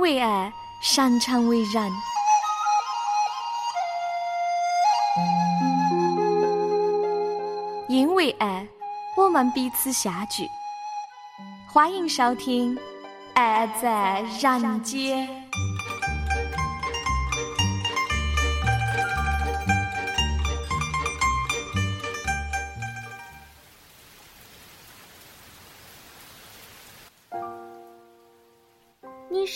为爱，擅长为人。因为爱，我们彼此相聚。欢迎收听《爱在人间》。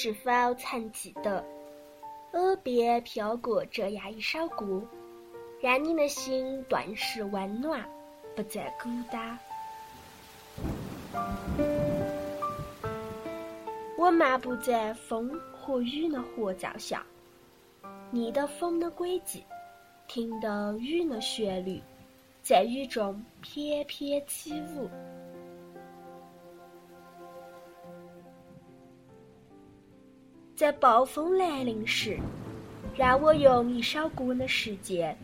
是否曾记得，耳边飘过这样一首歌，让你的心顿时温暖？不再孤单。我漫步在风和雨的合照下，逆的风的轨迹，听的雨的旋律，在雨中翩翩起舞。在暴风来临时，让我用一首歌的时间，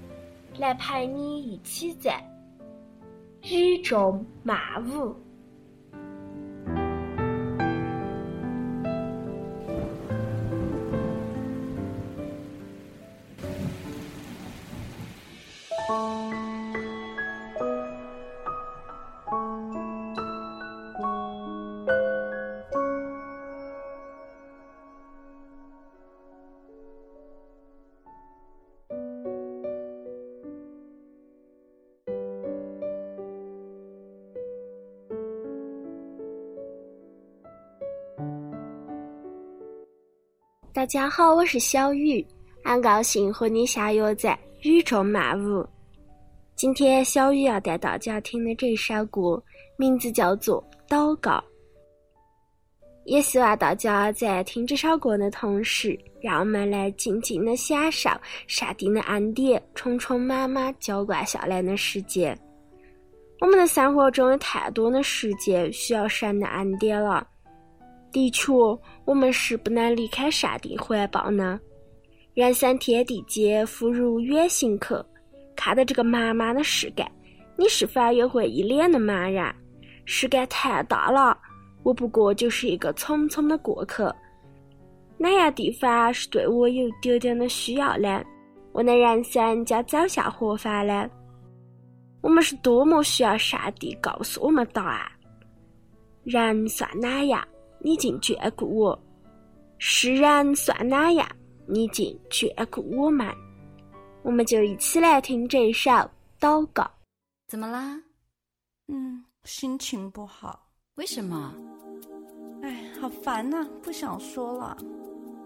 来陪你一起在。雨中漫舞。大家好，我是小雨，很高兴和你相约在雨中漫舞。今天小雨要带大家听的这首歌，名字叫做《祷告》。也希望大家在听这首歌的同时，让我们来静静的享受上帝的恩典，充充满满浇灌下来的时间。我们的生活中有太多的时间需要神的恩典了。的确，我们是不能离开上帝怀抱呢。人生天地间，复如远行客。看到这个茫茫的世界，你是否也会一脸的茫然？世界太大了，我不过就是一个匆匆的过客。哪样地方是对我有一点点的需要呢？我的人生将走向何方呢？我们是多么需要上帝告诉我们答案。人算哪样？你竟眷顾我，世人算哪样？你竟眷顾我们？我们就一起来听这首祷告。怎么啦？嗯，心情不好。为什么？哎，好烦呐，不想说了。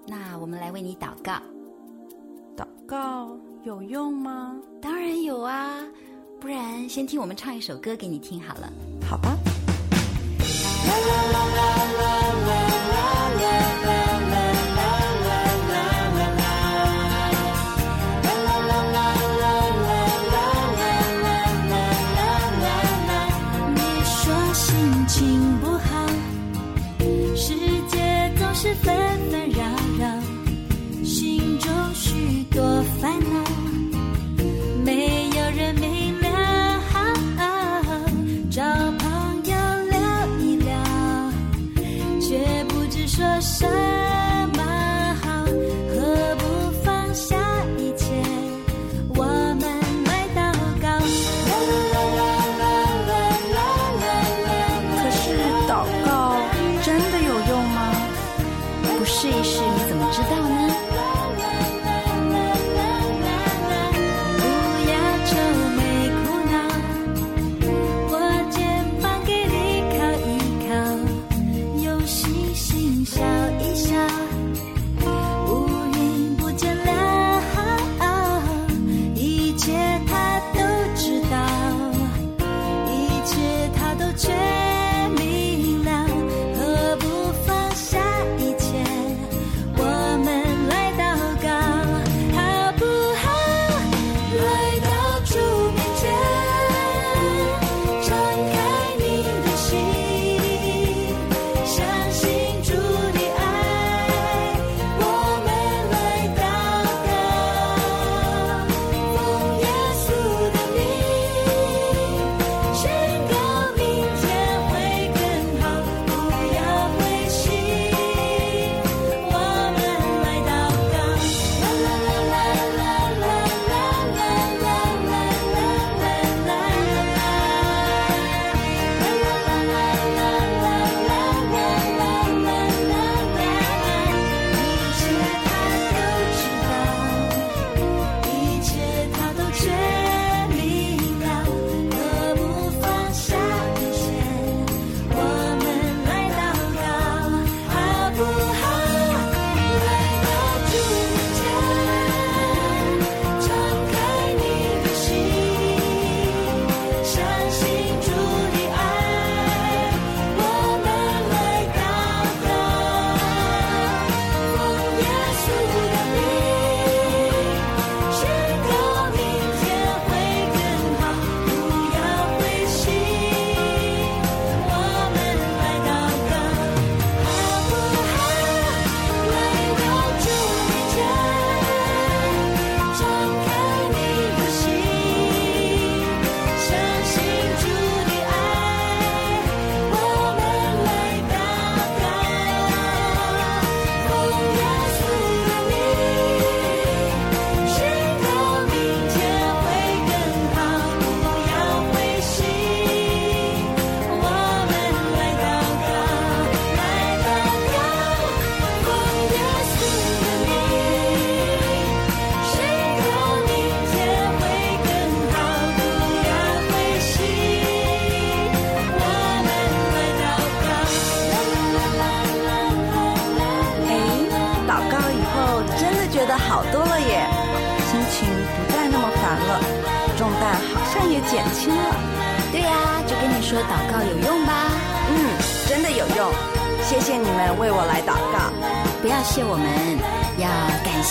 那我们来为你祷告。祷告有用吗？当然有啊，不然先听我们唱一首歌给你听好了。好吧。la la la la la.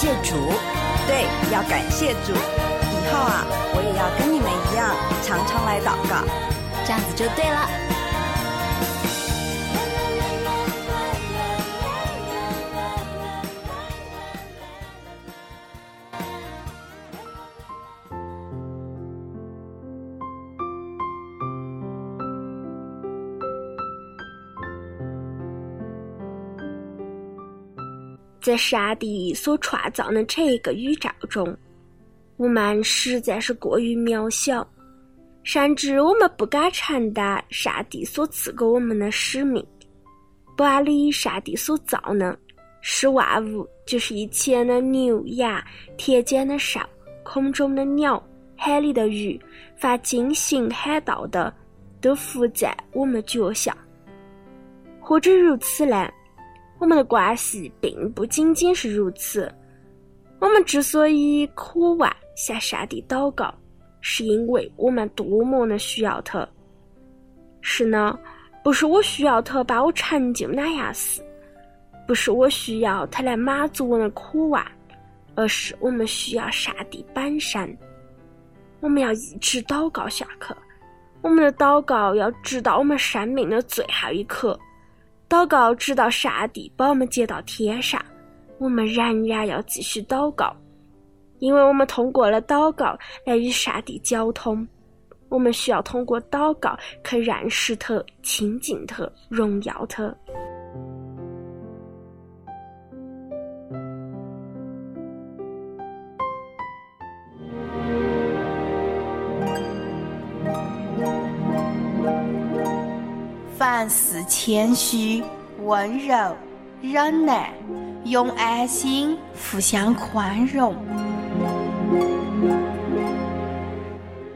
谢主。对，要感谢主。以后啊，我也要跟你们一样，常常来祷告。这样子就对了。在上帝所创造的这一个宇宙中，我们实在是过于渺小，甚至我们不敢承担上帝所赐给我们的使命。管理上帝所造的，是万物，就是一切的牛羊、田间的兽、空中的鸟、海里的鱼，凡惊行海道的，都伏在我们脚下。或者如此呢？我们的关系并不仅仅是如此。我们之所以渴望向上帝祷告，是因为我们多么的需要他。是呢，不是我需要他帮我成就哪样事，不是我需要他来满足我的渴望，而是我们需要上帝本身。我们要一直祷告下去，我们的祷告要直到我们生命的最后一刻。祷告直到上帝把我们接到天上，我们仍然要继续祷告，因为我们通过了祷告来与上帝交通。我们需要通过祷告去认识他、亲近他、荣耀他。凡事谦虚、温柔、忍耐，用爱心互相宽容。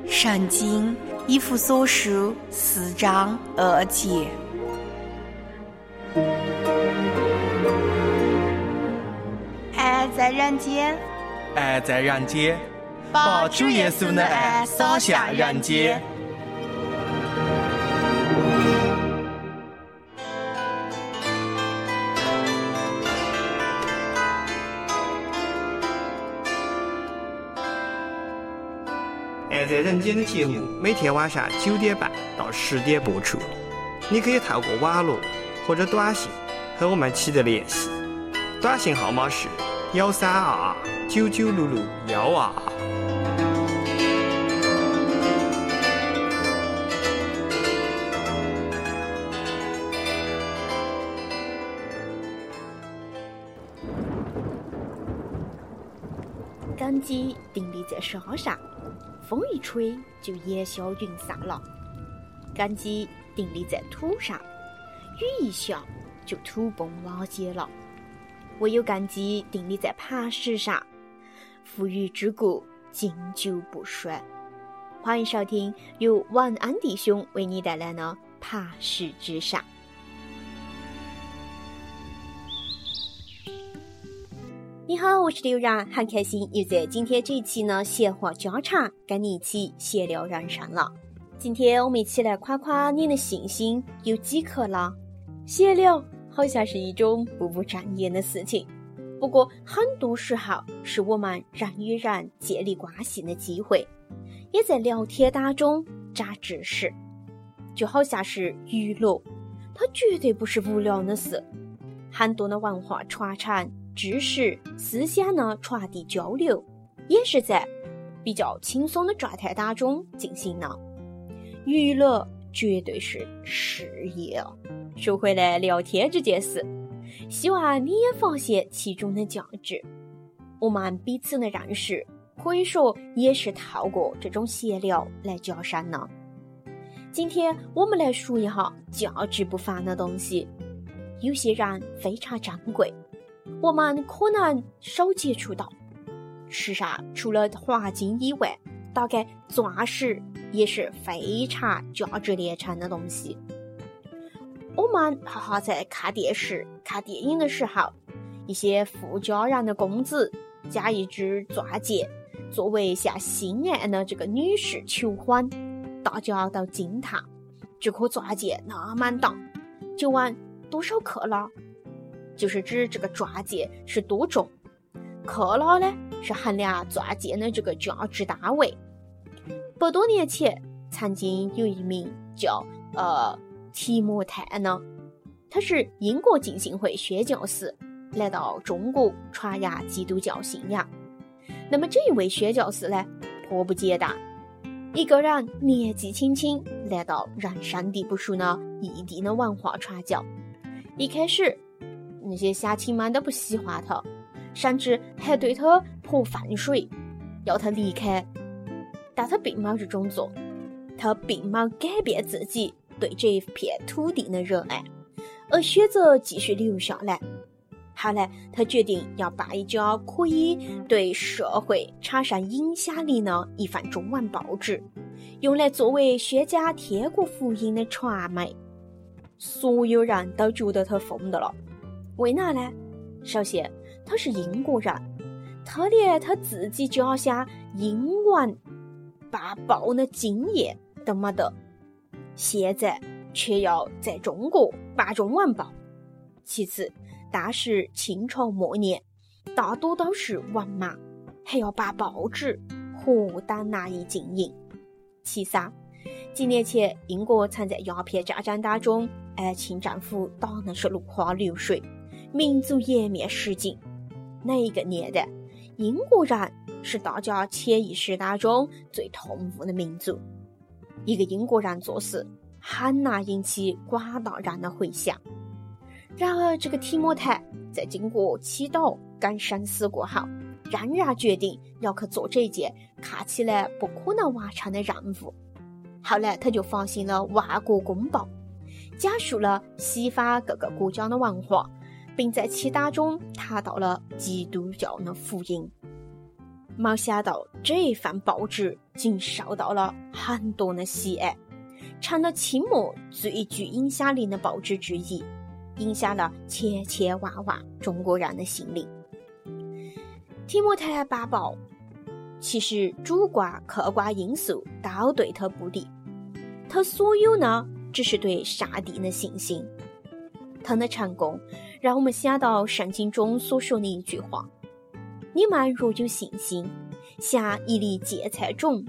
圣经一弗所书四章二节。爱在人间，爱在人间，把主耶稣的爱洒向人间。在人间的节目每天晚上九点半到十点播出，你可以透过网络或者短信和我们取得联系，短信号码是幺三二二九九六六幺二二。根基定立在沙上。风一吹就烟消云散了，根基定立在土上，雨一下就土崩瓦解了。唯有根基定立在磐石上，富裕之故经久不衰。欢迎收听由晚安弟兄为你带来的《磐石之上》。你好，我是刘然，很开心又在今天这一期呢闲话家常跟你一起闲聊人生了。今天我们一起来夸夸你的信心有几颗了。闲聊好像是一种不务正业的事情，不过很多时候是我们人与人建立关系的机会，也在聊天当中长知识，就好像是娱乐，它绝对不是无聊的事。很多的文化传承。知识、思想呢传递交流，也是在比较轻松的状态当中进行的。娱乐绝对是事业。说回来，聊天这件事，希望你也发现其中的价值。我们彼此的认识，可以说也是透过这种闲聊来加深的。今天我们来说一下价值不凡的东西，有些人非常珍贵。我们可能少接触到，世上除了黄金以外，大概钻石也是非常价值连城的东西。我们哈哈在看电视、看电影的时候，一些富家人的公子加一只钻戒，作为向心爱的这个女士求婚，大家都惊叹这颗钻戒那么大，就问多少克拉，就是指这个钻戒是多重。克拉呢是衡量钻戒的这个价值单位。百多年前，曾经有一名叫呃提莫泰呢，他是英国浸信会宣教士，来到中国传扬基督教信仰。那么这一位宣教士呢，颇不简单，一个人年纪轻轻来到人生地不熟的异地的文化传教。一开始，那些乡亲们都不喜欢他，甚至还对他泼粪水，要他离开。但他并没有这种做，他并没改变自己对这一片土地的热爱，而选择继续留下来。后来，他决定要办一家可以对社会产生影响力的一份中文报纸，用来作为宣讲天国福音的传媒。所有人都觉得他疯的了。为哪呢？首先，他是英国人，他连他自己家乡英文办报的经验都没得，现在却要在中国办中文报。其次，当时清朝末年，大多都是文盲，还要办报纸，何等难以经营。其三，几年前英国曾在鸦片战争当中，爱清政府打的是落花流水，民族颜面失尽。那一个年代，英国人是大家潜意识当中最痛恶的民族。一个英国人做事，很难引起广大人的回响。然而，这个提莫泰在经过祈祷跟深思过后，仍然决定要去做这件看起来不可能完成的任务。后来，他就发行了《万国公报》，讲述了西方各个国家的文化，并在其当中谈到了基督教的福音。没想到，这一份报纸竟受到了很多的喜爱，成了清末最具影响力的报纸之一。影响了千千万万中国人的心灵。提莫泰办报，其实主观客观因素都对他不利，他所有呢只是对上帝的信心。他的成功让我们想到圣经中所说的一句话：“你们若有信心，像一粒芥菜种，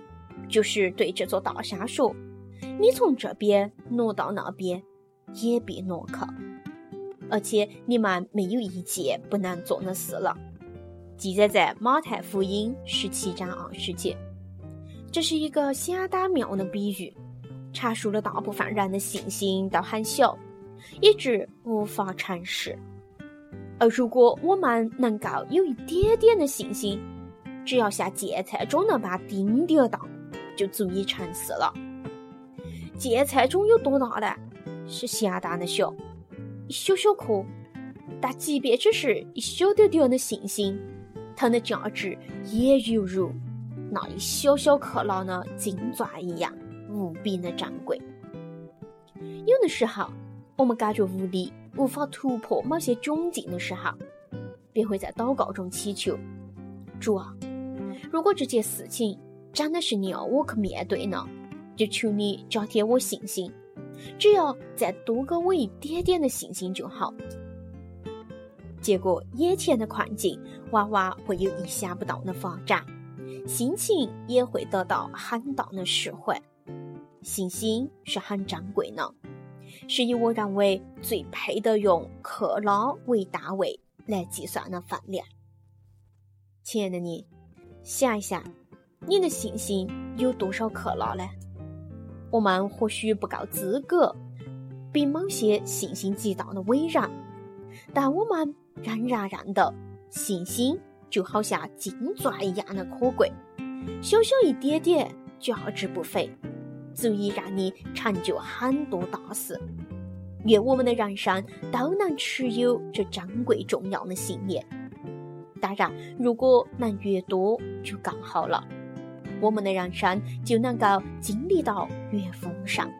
就是对这座大山说：‘你从这边挪到那边，也必挪去。’”而且你们没有一件不能做的事了，记载在马太福音十七章二十节。这是一个相当妙的比喻，阐述了大部分人的信心都很小，以致无法成事。而如果我们能够有一点点的信心，只要像芥菜种那般丁点儿大，就足以成事了。芥菜种有多大呢？是相当的小。一小小颗，但即便只是一小点点的信心，它的价值也犹如那一小小克拉的金钻一样无比的珍贵。有的时候，我们感觉无力、无法突破某些窘境的时候，便会在祷告中祈求：“主啊，如果这件事情真的是你要我去面对呢，就求你加添我信心。”只要再多给我一点点的信心就好。结果，眼前的困境往往会有意想不到的发展，心情也会得到很大的释怀。信心是很珍贵的，是以我认为最配得用克拉为单位来计算的分量。亲爱的你，想一想，你的信心有多少克拉呢？我们或许不够资格比某些信心极大的伟人，但我们仍然认得信心就好像金钻一样的可贵，小小一点点，价值不菲，足以让你成就很多大事。愿我们的人生都能持有这珍贵重要的信念。当然，如果能越多，就更好了。我们的人生就能够经历到越丰盛。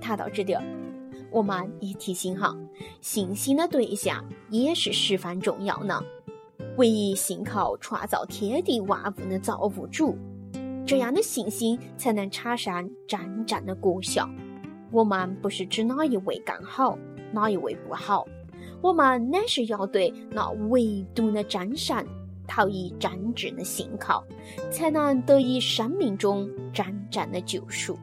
谈到这点，我们也提醒哈，信心的对象也是十分重要的。唯一信靠创造天地万物的造物主。这样的信心才能产生真正的果效。我们不是指哪一位更好，哪一位不好，我们乃是要对那唯独的真神投以真挚的信靠，才能得以生命中真正的救赎。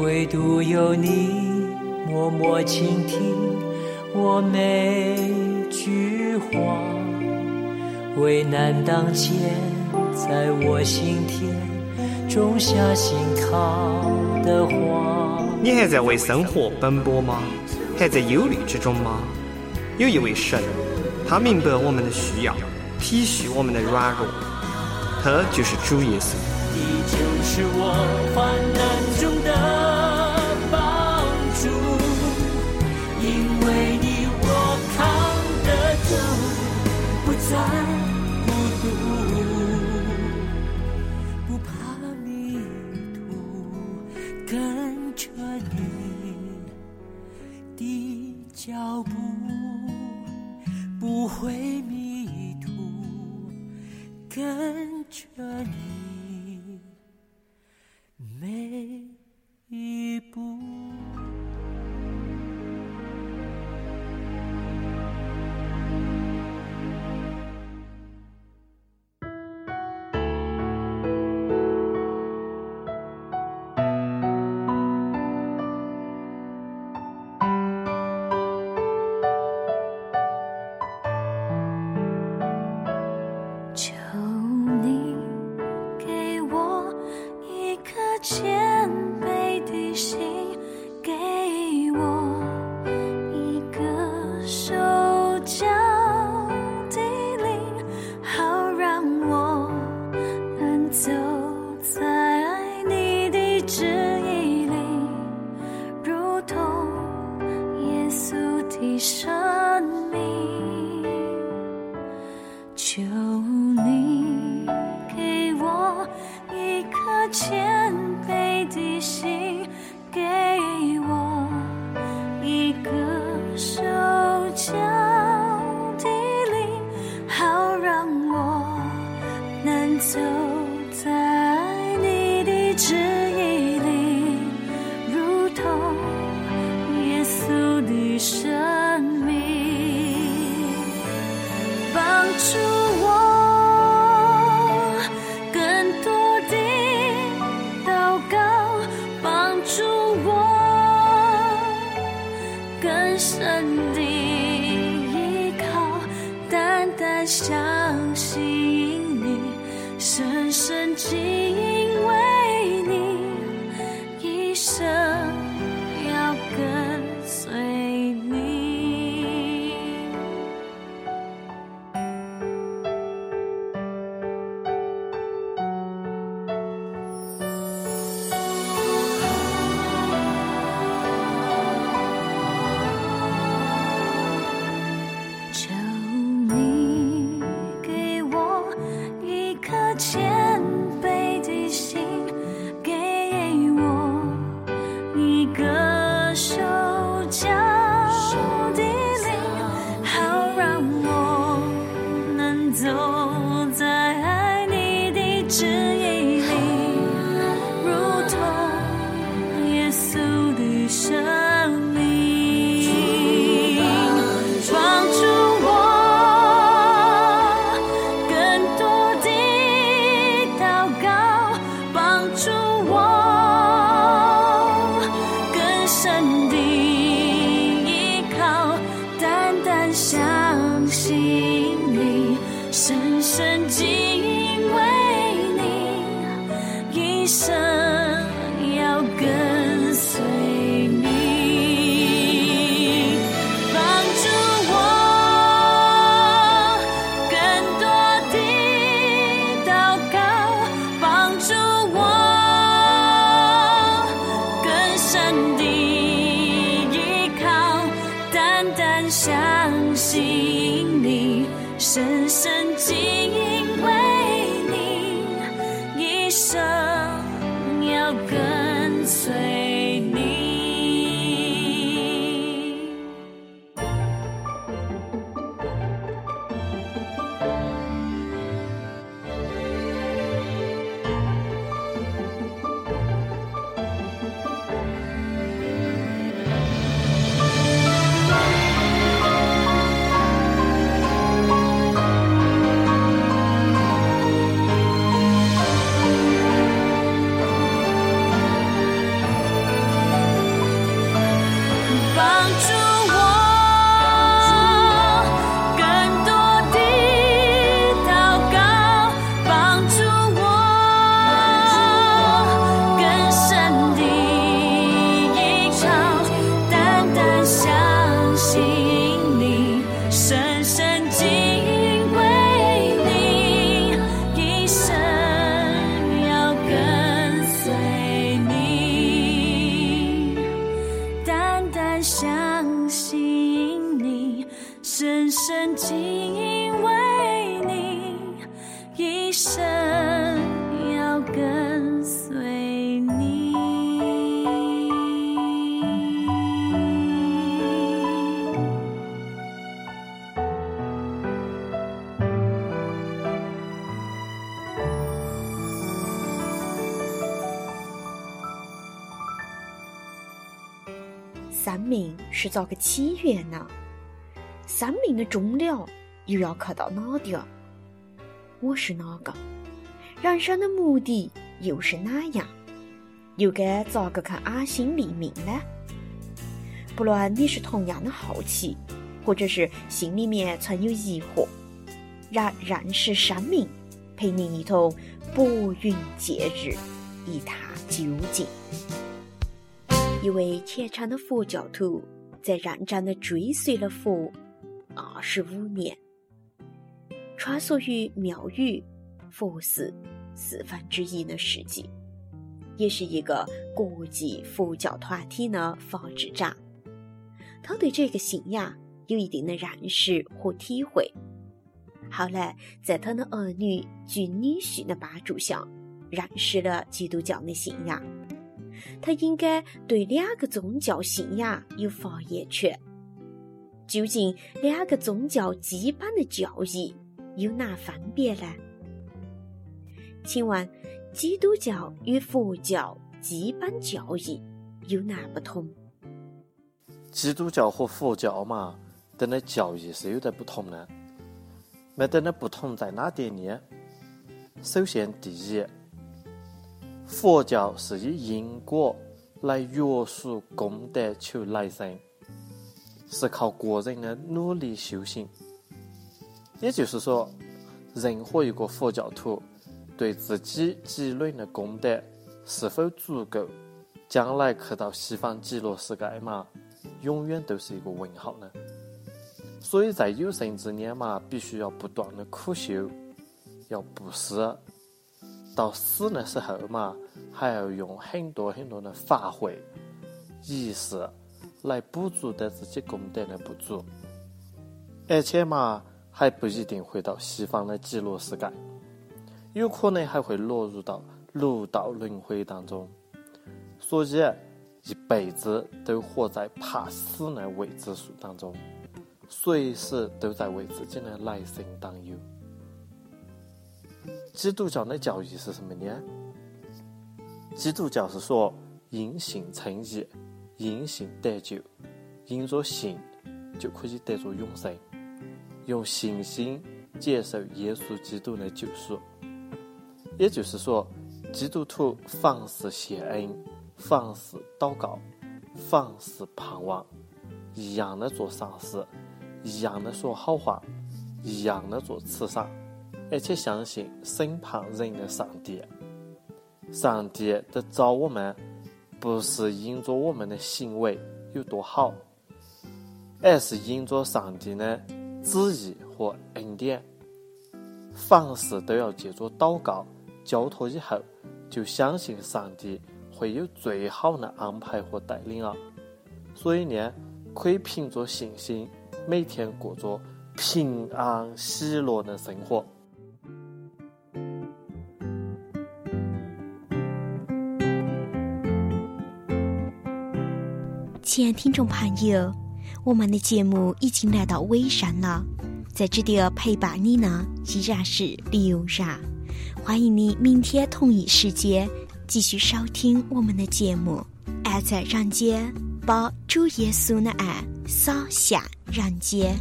唯独有你默默倾听我每句话，为难当前，在我心田种下信靠的花。你还在为生活奔波吗？还在忧虑之中吗？有一位神，他明白我们的需要，体恤我们的软弱，他就是主耶稣。你就是我患难中的。脚步，不会迷途，跟着你。跟是咋个起源呢？生命的终了又要看到哪点？我是哪个？人生的目的又是哪样？又该咋个看安心立命呢？不论你是同样的好奇，或者是心里面存有疑惑，让认识生命，陪您一同拨云见日，一探究竟。一位虔诚的佛教徒在认真的追随了佛二十五年，穿梭于庙宇、佛寺四分之一的世纪，也是一个国际佛教团体的发起者。他对这个信仰有一定的认识和体会。后来，在他的儿女及女婿的帮助下，认识了基督教的信仰。他应该对两个宗教信仰有发言权。究竟两个宗教基本的教义有哪分别呢？请问，基督教与佛教基本教义有哪不同？基督教和佛教嘛，的教义是有点不同的。那的那不同在哪点呢？首先，第一，佛教是以因果来约束功德求来生，是靠个人的努力修行。也就是说，任何一个佛教徒对自己积累的功德是否足够，将来去到西方极乐世界嘛，永远都是一个问号呢。所以在有生之年嘛，必须要不断的苦修，要布施。到死的时候嘛，还要用很多很多的法会、仪式来补足的自己功德的不足，而且嘛，还不一定会到西方的极乐世界，有可能还会落入到六道轮回当中，所以一辈子都活在怕死的未知数当中，随时都在为自己的来生担忧。基督教的教义是什么呢？基督教是说因信称义，因信得救，因着信就可以得着永生，用信心接受耶稣基督的救赎。也就是说，基督徒凡事谢恩，凡事祷告，凡事盼望，一样的做善事，一样的说好话，一样的做慈善。而且相信审判人的上帝，上帝的找我们，不是因着我们的行为有多好，而是因着上帝的旨意和恩典。凡事都要借着祷告交托以后，就相信上帝会有最好的安排和带领啊！所以呢，可以凭着信心，每天过着平安喜乐的生活。亲爱听众朋友，我们的节目已经来到尾声了，在这里陪伴你呢依然是刘然，欢迎你明天同一时间继续收听我们的节目。爱在人间，把主耶稣的爱洒向人间。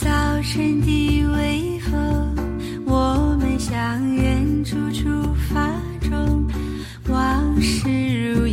早晨的微风，我们向远处出发中，往事如